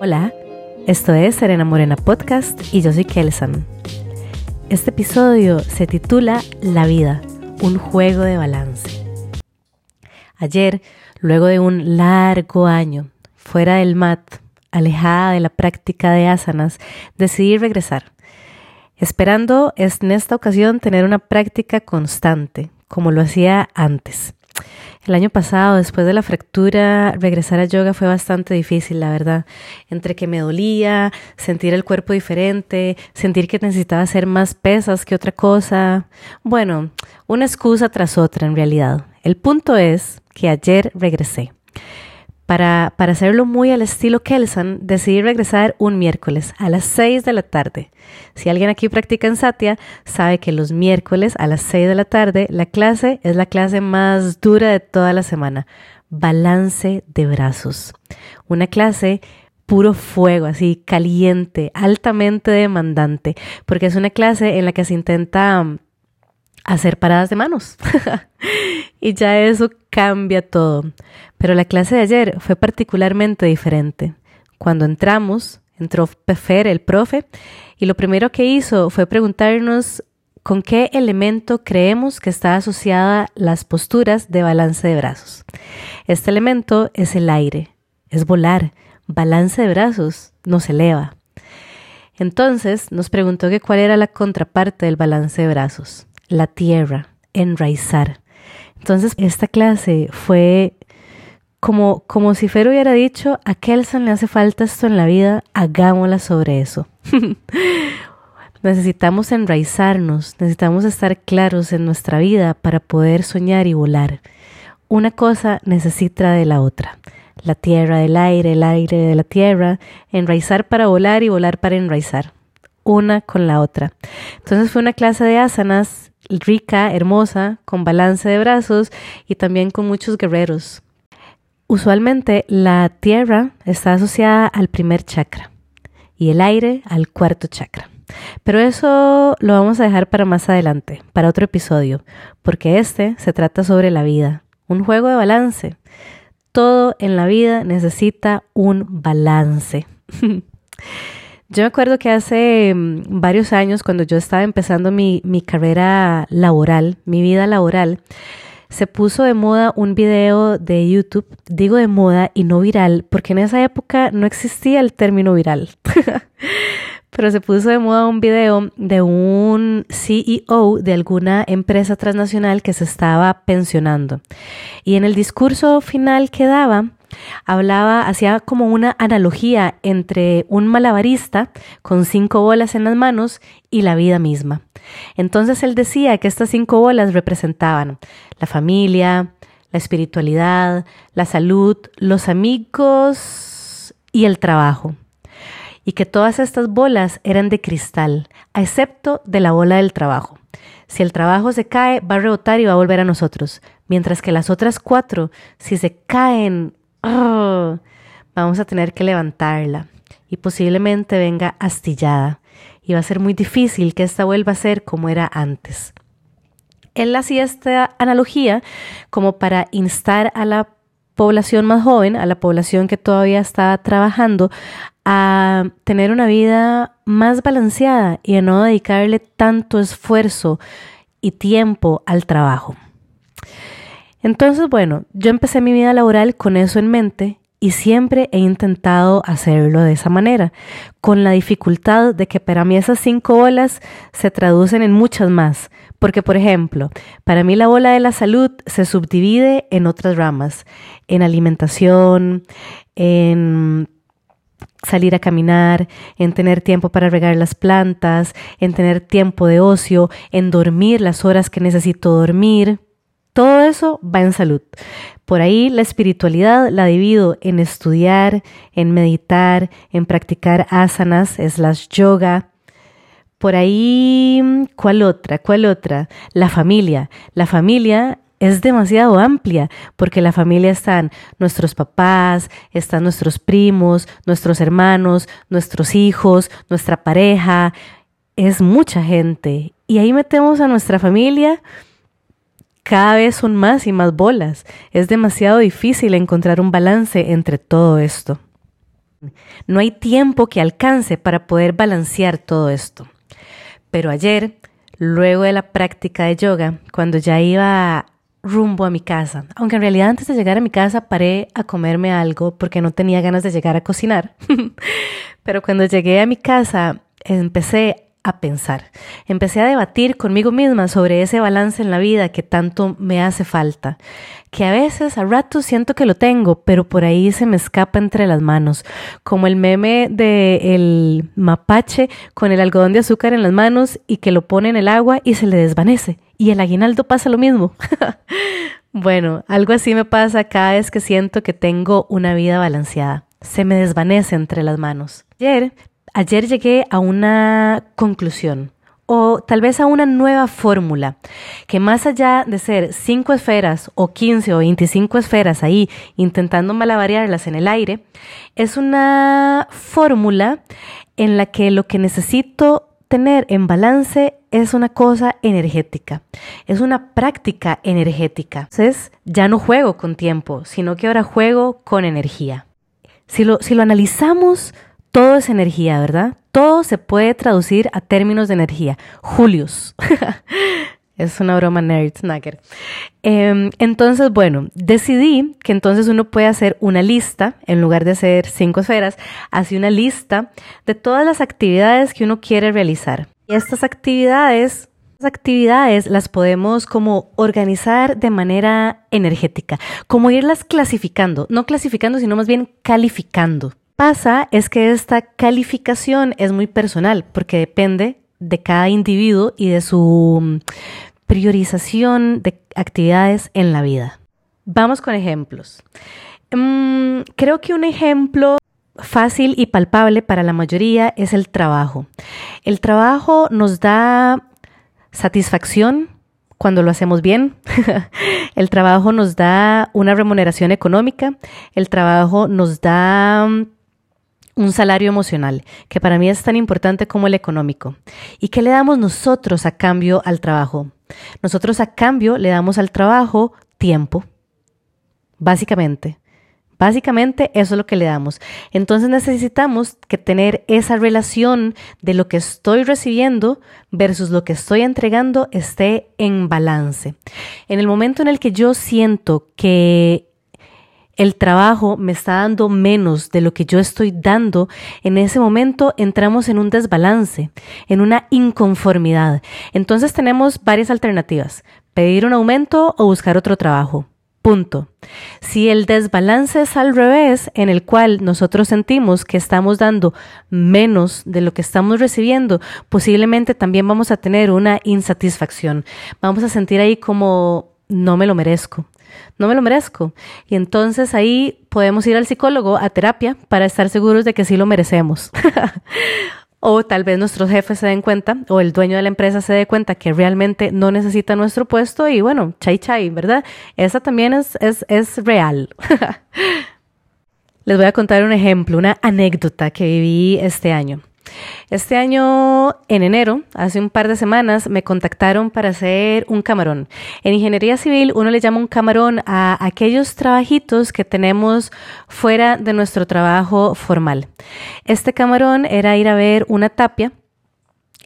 Hola, esto es Serena Morena Podcast y yo soy Kelsan. Este episodio se titula La vida, un juego de balance. Ayer, luego de un largo año fuera del mat, alejada de la práctica de asanas, decidí regresar, esperando en esta ocasión tener una práctica constante, como lo hacía antes. El año pasado, después de la fractura, regresar a yoga fue bastante difícil, la verdad. Entre que me dolía, sentir el cuerpo diferente, sentir que necesitaba hacer más pesas que otra cosa. Bueno, una excusa tras otra en realidad. El punto es que ayer regresé. Para, para, hacerlo muy al estilo Kelsan, decidí regresar un miércoles a las 6 de la tarde. Si alguien aquí practica en Satya, sabe que los miércoles a las 6 de la tarde la clase es la clase más dura de toda la semana. Balance de brazos. Una clase puro fuego, así caliente, altamente demandante, porque es una clase en la que se intenta hacer paradas de manos. y ya eso cambia todo. Pero la clase de ayer fue particularmente diferente. Cuando entramos, entró Pefer, el profe, y lo primero que hizo fue preguntarnos con qué elemento creemos que está asociada las posturas de balance de brazos. Este elemento es el aire, es volar, balance de brazos, nos eleva. Entonces nos preguntó que cuál era la contraparte del balance de brazos la tierra, enraizar. Entonces, esta clase fue como, como si Fer hubiera dicho, a Kelson le hace falta esto en la vida, hagámosla sobre eso. necesitamos enraizarnos, necesitamos estar claros en nuestra vida para poder soñar y volar. Una cosa necesita de la otra. La tierra del aire, el aire de la tierra, enraizar para volar y volar para enraizar. Una con la otra. Entonces fue una clase de asanas rica, hermosa, con balance de brazos y también con muchos guerreros. Usualmente la tierra está asociada al primer chakra y el aire al cuarto chakra. Pero eso lo vamos a dejar para más adelante, para otro episodio, porque este se trata sobre la vida, un juego de balance. Todo en la vida necesita un balance. Yo me acuerdo que hace mm, varios años, cuando yo estaba empezando mi, mi carrera laboral, mi vida laboral, se puso de moda un video de YouTube, digo de moda y no viral, porque en esa época no existía el término viral. Pero se puso de moda un video de un CEO de alguna empresa transnacional que se estaba pensionando. Y en el discurso final que daba, hablaba, hacía como una analogía entre un malabarista con cinco bolas en las manos y la vida misma. Entonces él decía que estas cinco bolas representaban la familia, la espiritualidad, la salud, los amigos y el trabajo. Y que todas estas bolas eran de cristal, excepto de la bola del trabajo. Si el trabajo se cae, va a rebotar y va a volver a nosotros. Mientras que las otras cuatro, si se caen vamos a tener que levantarla y posiblemente venga astillada y va a ser muy difícil que esta vuelva a ser como era antes. Él hacía esta analogía como para instar a la población más joven, a la población que todavía estaba trabajando, a tener una vida más balanceada y a no dedicarle tanto esfuerzo y tiempo al trabajo. Entonces, bueno, yo empecé mi vida laboral con eso en mente y siempre he intentado hacerlo de esa manera, con la dificultad de que para mí esas cinco bolas se traducen en muchas más, porque por ejemplo, para mí la bola de la salud se subdivide en otras ramas, en alimentación, en salir a caminar, en tener tiempo para regar las plantas, en tener tiempo de ocio, en dormir las horas que necesito dormir. Todo eso va en salud. Por ahí la espiritualidad la divido en estudiar, en meditar, en practicar asanas, slash yoga. Por ahí, ¿cuál otra? ¿Cuál otra? La familia. La familia es demasiado amplia, porque la familia están nuestros papás, están nuestros primos, nuestros hermanos, nuestros hijos, nuestra pareja, es mucha gente. Y ahí metemos a nuestra familia cada vez son más y más bolas. Es demasiado difícil encontrar un balance entre todo esto. No hay tiempo que alcance para poder balancear todo esto. Pero ayer, luego de la práctica de yoga, cuando ya iba rumbo a mi casa, aunque en realidad antes de llegar a mi casa paré a comerme algo porque no tenía ganas de llegar a cocinar, pero cuando llegué a mi casa empecé a pensar. Empecé a debatir conmigo misma sobre ese balance en la vida que tanto me hace falta, que a veces a ratos siento que lo tengo, pero por ahí se me escapa entre las manos, como el meme de el mapache con el algodón de azúcar en las manos y que lo pone en el agua y se le desvanece. Y el aguinaldo pasa lo mismo. bueno, algo así me pasa cada vez que siento que tengo una vida balanceada. Se me desvanece entre las manos. Ayer ayer llegué a una conclusión o tal vez a una nueva fórmula, que más allá de ser cinco esferas o 15 o 25 esferas ahí intentando malabarearlas en el aire, es una fórmula en la que lo que necesito tener en balance es una cosa energética, es una práctica energética. Entonces ya no juego con tiempo, sino que ahora juego con energía. Si lo, si lo analizamos todo es energía, ¿verdad? Todo se puede traducir a términos de energía. Julius. es una broma nerd, snacker. Em, entonces, bueno, decidí que entonces uno puede hacer una lista, en lugar de hacer cinco esferas, hace una lista de todas las actividades que uno quiere realizar. Y estas actividades actividades las podemos como organizar de manera energética, como irlas clasificando, no clasificando, sino más bien calificando pasa es que esta calificación es muy personal porque depende de cada individuo y de su mm, priorización de actividades en la vida. Vamos con ejemplos. Mm, creo que un ejemplo fácil y palpable para la mayoría es el trabajo. El trabajo nos da satisfacción cuando lo hacemos bien. el trabajo nos da una remuneración económica. El trabajo nos da mm, un salario emocional, que para mí es tan importante como el económico. ¿Y qué le damos nosotros a cambio al trabajo? Nosotros a cambio le damos al trabajo tiempo, básicamente. Básicamente eso es lo que le damos. Entonces necesitamos que tener esa relación de lo que estoy recibiendo versus lo que estoy entregando esté en balance. En el momento en el que yo siento que el trabajo me está dando menos de lo que yo estoy dando, en ese momento entramos en un desbalance, en una inconformidad. Entonces tenemos varias alternativas, pedir un aumento o buscar otro trabajo. Punto. Si el desbalance es al revés, en el cual nosotros sentimos que estamos dando menos de lo que estamos recibiendo, posiblemente también vamos a tener una insatisfacción. Vamos a sentir ahí como no me lo merezco no me lo merezco. Y entonces ahí podemos ir al psicólogo a terapia para estar seguros de que sí lo merecemos. o tal vez nuestros jefes se den cuenta o el dueño de la empresa se dé cuenta que realmente no necesita nuestro puesto y bueno, chai chai, ¿verdad? Esa también es, es, es real. Les voy a contar un ejemplo, una anécdota que viví este año. Este año, en enero, hace un par de semanas, me contactaron para hacer un camarón. En ingeniería civil, uno le llama un camarón a aquellos trabajitos que tenemos fuera de nuestro trabajo formal. Este camarón era ir a ver una tapia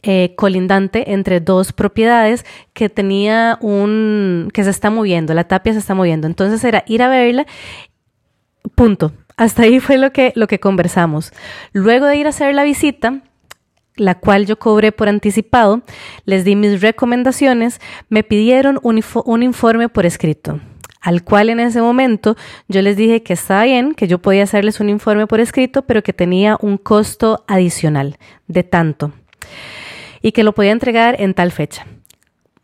eh, colindante entre dos propiedades que tenía un que se está moviendo, la tapia se está moviendo. Entonces era ir a verla, punto. Hasta ahí fue lo que, lo que conversamos. Luego de ir a hacer la visita, la cual yo cobré por anticipado, les di mis recomendaciones, me pidieron un, un, informe por escrito, al cual en ese momento yo les dije que estaba bien, que yo podía hacerles un informe por escrito, pero que tenía un costo adicional de tanto y que lo podía entregar en tal fecha.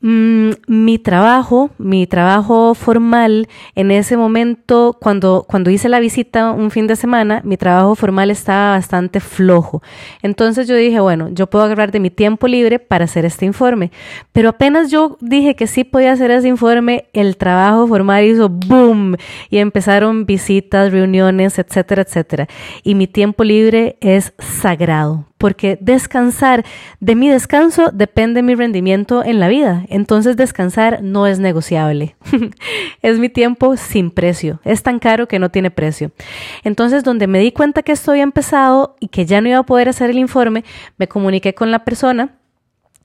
Mm, mi trabajo, mi trabajo formal, en ese momento, cuando, cuando hice la visita un fin de semana, mi trabajo formal estaba bastante flojo. Entonces yo dije, bueno, yo puedo agarrar de mi tiempo libre para hacer este informe. Pero apenas yo dije que sí podía hacer ese informe, el trabajo formal hizo boom y empezaron visitas, reuniones, etcétera, etcétera. Y mi tiempo libre es sagrado porque descansar, de mi descanso depende mi rendimiento en la vida. Entonces descansar no es negociable. es mi tiempo sin precio. Es tan caro que no tiene precio. Entonces, donde me di cuenta que esto había empezado y que ya no iba a poder hacer el informe, me comuniqué con la persona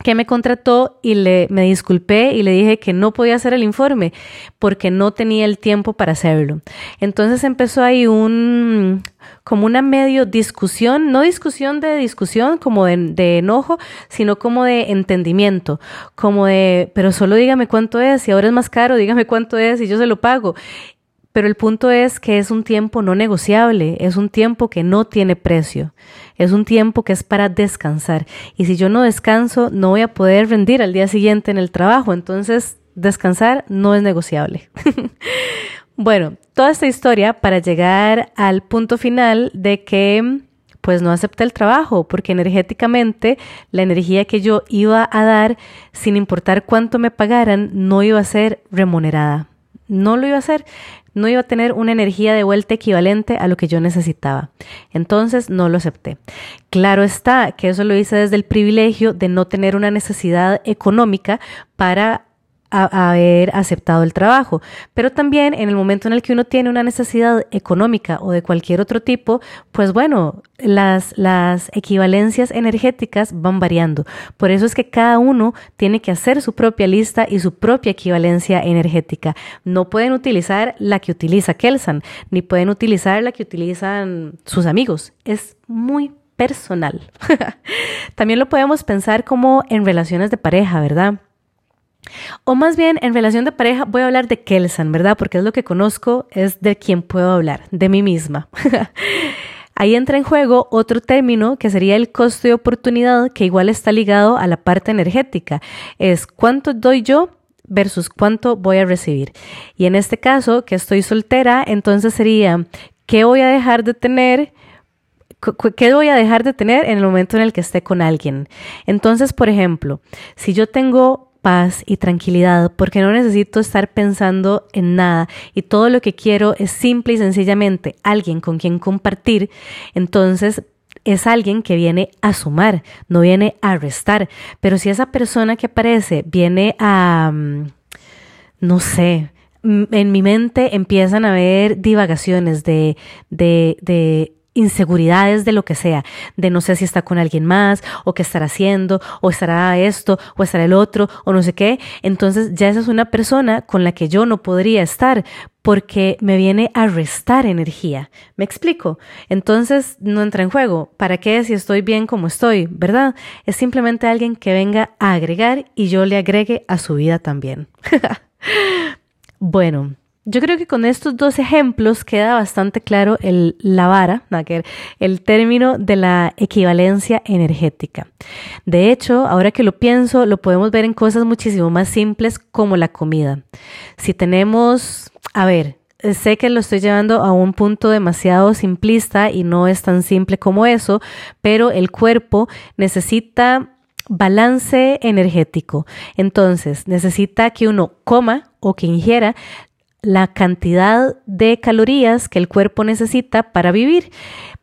que me contrató y le, me disculpé y le dije que no podía hacer el informe porque no tenía el tiempo para hacerlo. Entonces empezó ahí un, como una medio discusión, no discusión de discusión como de, de, enojo, sino como de entendimiento, como de, pero solo dígame cuánto es, y ahora es más caro, dígame cuánto es y yo se lo pago. Pero el punto es que es un tiempo no negociable, es un tiempo que no tiene precio, es un tiempo que es para descansar. Y si yo no descanso, no voy a poder rendir al día siguiente en el trabajo. Entonces, descansar no es negociable. bueno, toda esta historia para llegar al punto final de que pues no acepté el trabajo porque energéticamente la energía que yo iba a dar, sin importar cuánto me pagaran, no iba a ser remunerada. No lo iba a hacer no iba a tener una energía de vuelta equivalente a lo que yo necesitaba. Entonces no lo acepté. Claro está que eso lo hice desde el privilegio de no tener una necesidad económica para haber aceptado el trabajo. Pero también en el momento en el que uno tiene una necesidad económica o de cualquier otro tipo, pues bueno, las, las equivalencias energéticas van variando. Por eso es que cada uno tiene que hacer su propia lista y su propia equivalencia energética. No pueden utilizar la que utiliza Kelsan, ni pueden utilizar la que utilizan sus amigos. Es muy personal. También lo podemos pensar como en relaciones de pareja, ¿verdad? O más bien, en relación de pareja, voy a hablar de Kelsan, ¿verdad? Porque es lo que conozco, es de quien puedo hablar, de mí misma. Ahí entra en juego otro término que sería el costo de oportunidad, que igual está ligado a la parte energética. Es cuánto doy yo versus cuánto voy a recibir. Y en este caso, que estoy soltera, entonces sería, ¿qué voy a dejar de tener? ¿Qué voy a dejar de tener en el momento en el que esté con alguien? Entonces, por ejemplo, si yo tengo paz y tranquilidad porque no necesito estar pensando en nada y todo lo que quiero es simple y sencillamente alguien con quien compartir, entonces es alguien que viene a sumar, no viene a restar. Pero si esa persona que aparece viene a, mm, no sé, en mi mente empiezan a haber divagaciones de, de, de inseguridades de lo que sea, de no sé si está con alguien más, o qué estará haciendo, o estará esto, o estará el otro, o no sé qué. Entonces ya esa es una persona con la que yo no podría estar porque me viene a restar energía. ¿Me explico? Entonces no entra en juego. ¿Para qué si estoy bien como estoy? ¿Verdad? Es simplemente alguien que venga a agregar y yo le agregue a su vida también. bueno. Yo creo que con estos dos ejemplos queda bastante claro el, la vara, el término de la equivalencia energética. De hecho, ahora que lo pienso, lo podemos ver en cosas muchísimo más simples como la comida. Si tenemos, a ver, sé que lo estoy llevando a un punto demasiado simplista y no es tan simple como eso, pero el cuerpo necesita balance energético. Entonces, necesita que uno coma o que ingiera la cantidad de calorías que el cuerpo necesita para vivir,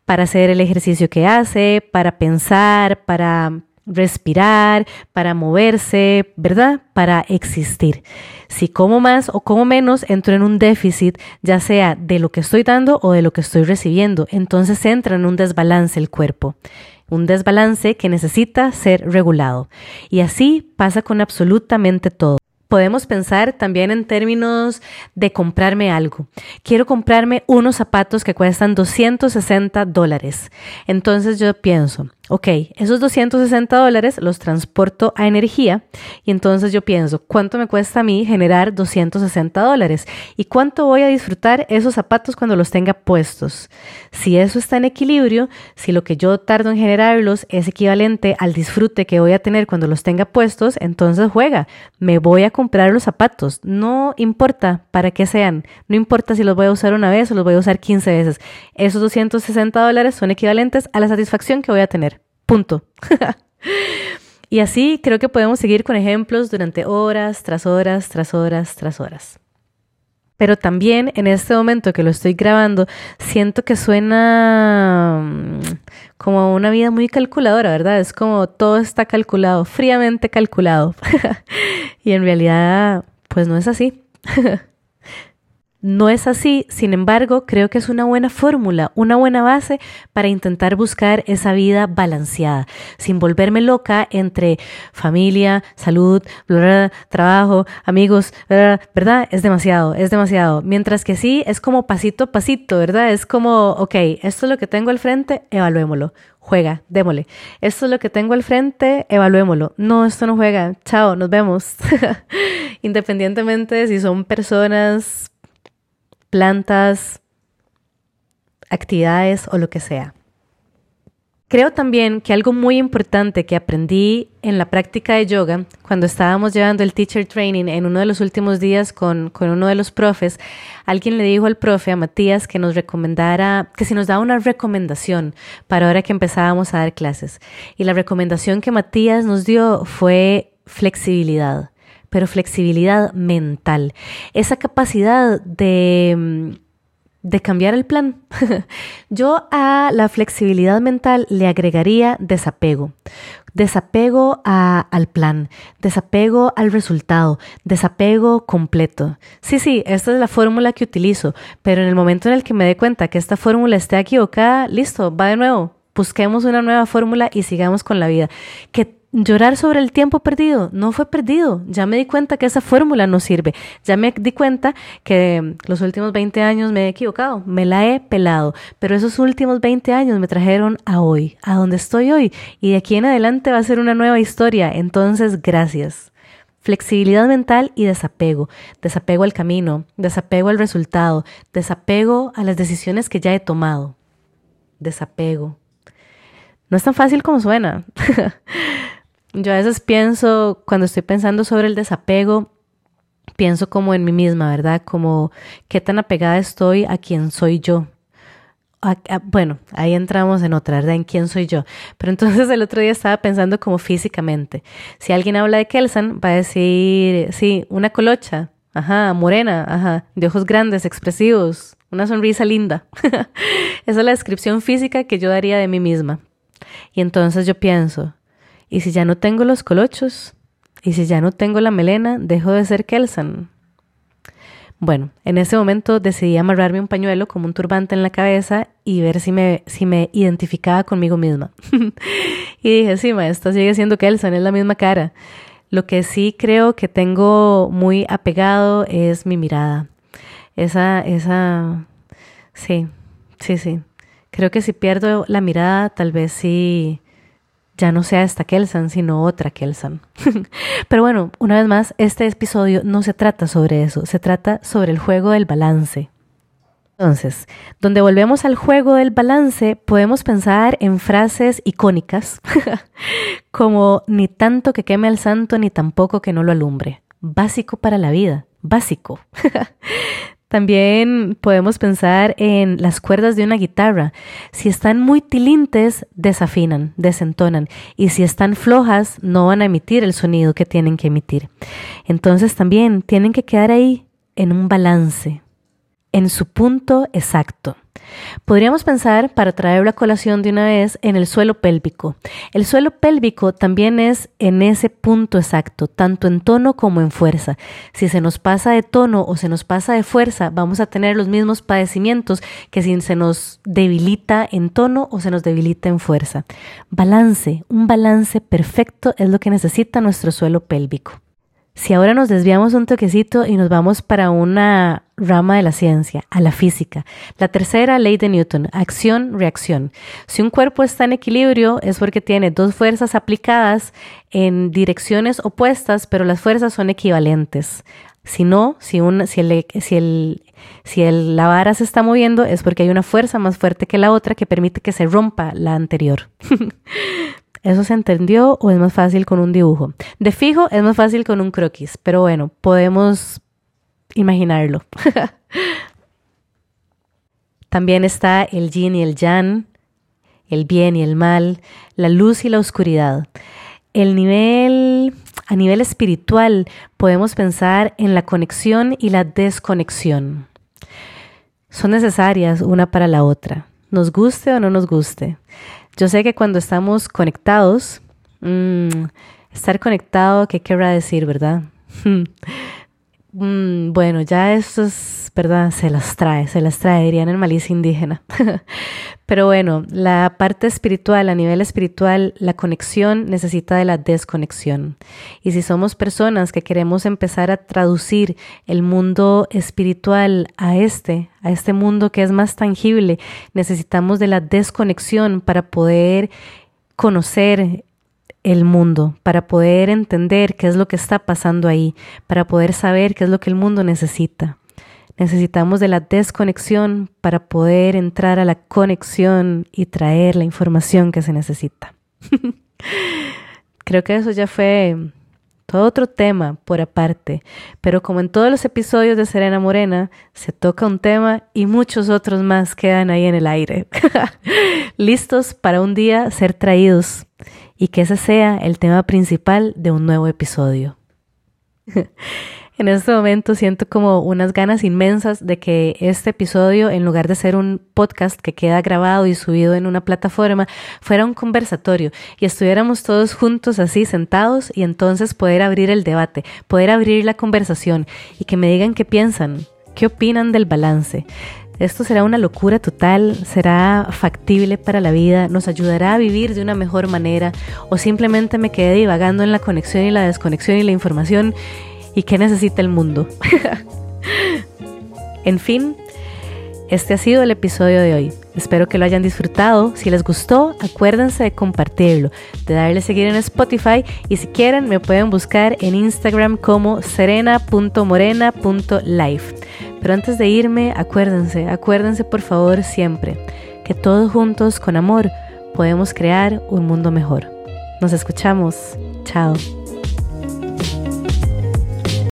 para hacer el ejercicio que hace, para pensar, para respirar, para moverse, ¿verdad? Para existir. Si como más o como menos, entro en un déficit, ya sea de lo que estoy dando o de lo que estoy recibiendo. Entonces entra en un desbalance el cuerpo. Un desbalance que necesita ser regulado. Y así pasa con absolutamente todo podemos pensar también en términos de comprarme algo. Quiero comprarme unos zapatos que cuestan 260 dólares. Entonces yo pienso, ok, esos 260 dólares los transporto a energía y entonces yo pienso, ¿cuánto me cuesta a mí generar 260 dólares? ¿Y cuánto voy a disfrutar esos zapatos cuando los tenga puestos? Si eso está en equilibrio, si lo que yo tardo en generarlos es equivalente al disfrute que voy a tener cuando los tenga puestos, entonces juega, me voy a comprar los zapatos, no importa para qué sean, no importa si los voy a usar una vez o los voy a usar 15 veces, esos 260 dólares son equivalentes a la satisfacción que voy a tener. Punto. y así creo que podemos seguir con ejemplos durante horas, tras horas, tras horas, tras horas. pero también en este momento que lo estoy grabando, siento que suena mm, como una vida muy calculadora, ¿verdad? Es como todo está calculado, fríamente calculado. y en realidad, pues no es así. No es así, sin embargo, creo que es una buena fórmula, una buena base para intentar buscar esa vida balanceada, sin volverme loca entre familia, salud, trabajo, amigos, ¿verdad? Es demasiado, es demasiado. Mientras que sí, es como pasito a pasito, ¿verdad? Es como, ok, esto es lo que tengo al frente, evaluémoslo. Juega, démosle. Esto es lo que tengo al frente, evaluémoslo. No, esto no juega. Chao, nos vemos. Independientemente de si son personas plantas, actividades o lo que sea. Creo también que algo muy importante que aprendí en la práctica de yoga, cuando estábamos llevando el teacher training en uno de los últimos días con, con, uno de los profes, alguien le dijo al profe, a Matías, que nos recomendara, que si nos daba una recomendación para ahora que empezábamos a dar clases. Y la recomendación que Matías nos dio fue flexibilidad pero flexibilidad mental, esa capacidad de, mm, de cambiar el plan. Yo a la flexibilidad mental le agregaría desapego. Desapego al plan, desapego al resultado, desapego completo. Sí, sí, esta es la fórmula que utilizo, pero en el momento en el que me dé cuenta que esta fórmula esté equivocada, listo, va de nuevo. Busquemos una nueva fórmula y sigamos con la vida. Que llorar sobre el tiempo perdido no fue perdido. Ya me di cuenta que esa fórmula no sirve. Ya me di cuenta que los últimos 20 años me he equivocado, me la he pelado. Pero esos últimos 20 años me trajeron a hoy, a donde estoy hoy. Y de aquí en adelante va a ser una nueva historia. Entonces, gracias. Flexibilidad mental y desapego. Desapego al camino, desapego al resultado, desapego a las decisiones que ya he tomado. Desapego. No es tan fácil como suena. Yo a veces pienso, cuando estoy pensando sobre el desapego, pienso como en mí misma, ¿verdad? Como qué tan apegada estoy a quién soy yo. bueno, ahí entramos en otra, ¿verdad? En quién soy yo. Pero entonces el otro día estaba pensando como físicamente. Si alguien habla de Kelsan, va a decir, sí, una colocha, ajá, morena, ajá, de ojos grandes, expresivos, una sonrisa linda. Esa es la descripción física que yo daría de mí misma. Y entonces yo pienso, y si ya no tengo los colochos, y si ya no tengo la melena, dejo de ser Kelsan. Bueno, en ese momento decidí amarrarme un pañuelo como un turbante en la cabeza y ver si me, si me identificaba conmigo misma. y dije, sí, maestra, sigue siendo Kelsan, es la misma cara. Lo que sí creo que tengo muy apegado es mi mirada. Esa, esa, sí, sí, sí. Creo que si pierdo la mirada, tal vez sí ya no sea esta Kelsan, sino otra Kelsan. Pero bueno, una vez más, este episodio no se trata sobre eso, se trata sobre el juego del balance. Entonces, donde volvemos al juego del balance, podemos pensar en frases icónicas como ni tanto que queme al santo, ni tampoco que no lo alumbre. Básico para la vida, básico. También podemos pensar en las cuerdas de una guitarra. Si están muy tilintes, desafinan, desentonan. Y si están flojas, no van a emitir el sonido que tienen que emitir. Entonces también tienen que quedar ahí en un balance, en su punto exacto. Podríamos pensar, para traer la colación de una vez, en el suelo pélvico. El suelo pélvico también es en ese punto exacto, tanto en tono como en fuerza. Si se nos pasa de tono o se nos pasa de fuerza, vamos a tener los mismos padecimientos que si se nos debilita en tono o se nos debilita en fuerza. Balance, un balance perfecto es lo que necesita nuestro suelo pélvico. Si ahora nos desviamos un toquecito y nos vamos para una rama de la ciencia, a la física, la tercera ley de Newton, acción-reacción. Si un cuerpo está en equilibrio es porque tiene dos fuerzas aplicadas en direcciones opuestas, pero las fuerzas son equivalentes. Si no, si, si el, la vara se está moviendo es porque hay una fuerza más fuerte que la otra que permite que se rompa la anterior. ¿Eso se entendió o es más fácil con un dibujo? De fijo es más fácil con un croquis, pero bueno, podemos imaginarlo. También está el yin y el yang, el bien y el mal, la luz y la oscuridad. El nivel A nivel espiritual podemos pensar en la conexión y la desconexión. Son necesarias una para la otra, nos guste o no nos guste. Yo sé que cuando estamos conectados, mmm, estar conectado, ¿qué querrá decir, verdad? Mm, bueno, ya esto. Se las trae, se las trae, dirían en malicia indígena. Pero bueno, la parte espiritual, a nivel espiritual, la conexión necesita de la desconexión. Y si somos personas que queremos empezar a traducir el mundo espiritual a este, a este mundo que es más tangible, necesitamos de la desconexión para poder conocer el mundo, para poder entender qué es lo que está pasando ahí, para poder saber qué es lo que el mundo necesita. Necesitamos de la desconexión para poder entrar a la conexión y traer la información que se necesita. Creo que eso ya fue todo otro tema por aparte, pero como en todos los episodios de Serena Morena, se toca un tema y muchos otros más quedan ahí en el aire, listos para un día ser traídos y que ese sea el tema principal de un nuevo episodio. en este momento siento como unas ganas inmensas de que este episodio, en lugar de ser un podcast que queda grabado y subido en una plataforma, fuera un conversatorio y estuviéramos todos juntos así sentados y entonces poder abrir el debate, poder abrir la conversación y que me digan qué piensan, qué opinan del balance. Esto será una locura total, será factible para la vida, nos ayudará a vivir de una mejor manera o simplemente me quedé divagando en la conexión y la desconexión y la información y qué necesita el mundo. en fin, este ha sido el episodio de hoy. Espero que lo hayan disfrutado. Si les gustó, acuérdense de compartirlo, de darle seguir en Spotify y si quieren me pueden buscar en Instagram como serena.morena.life. Pero antes de irme, acuérdense, acuérdense por favor siempre que todos juntos con amor podemos crear un mundo mejor. Nos escuchamos. Chao.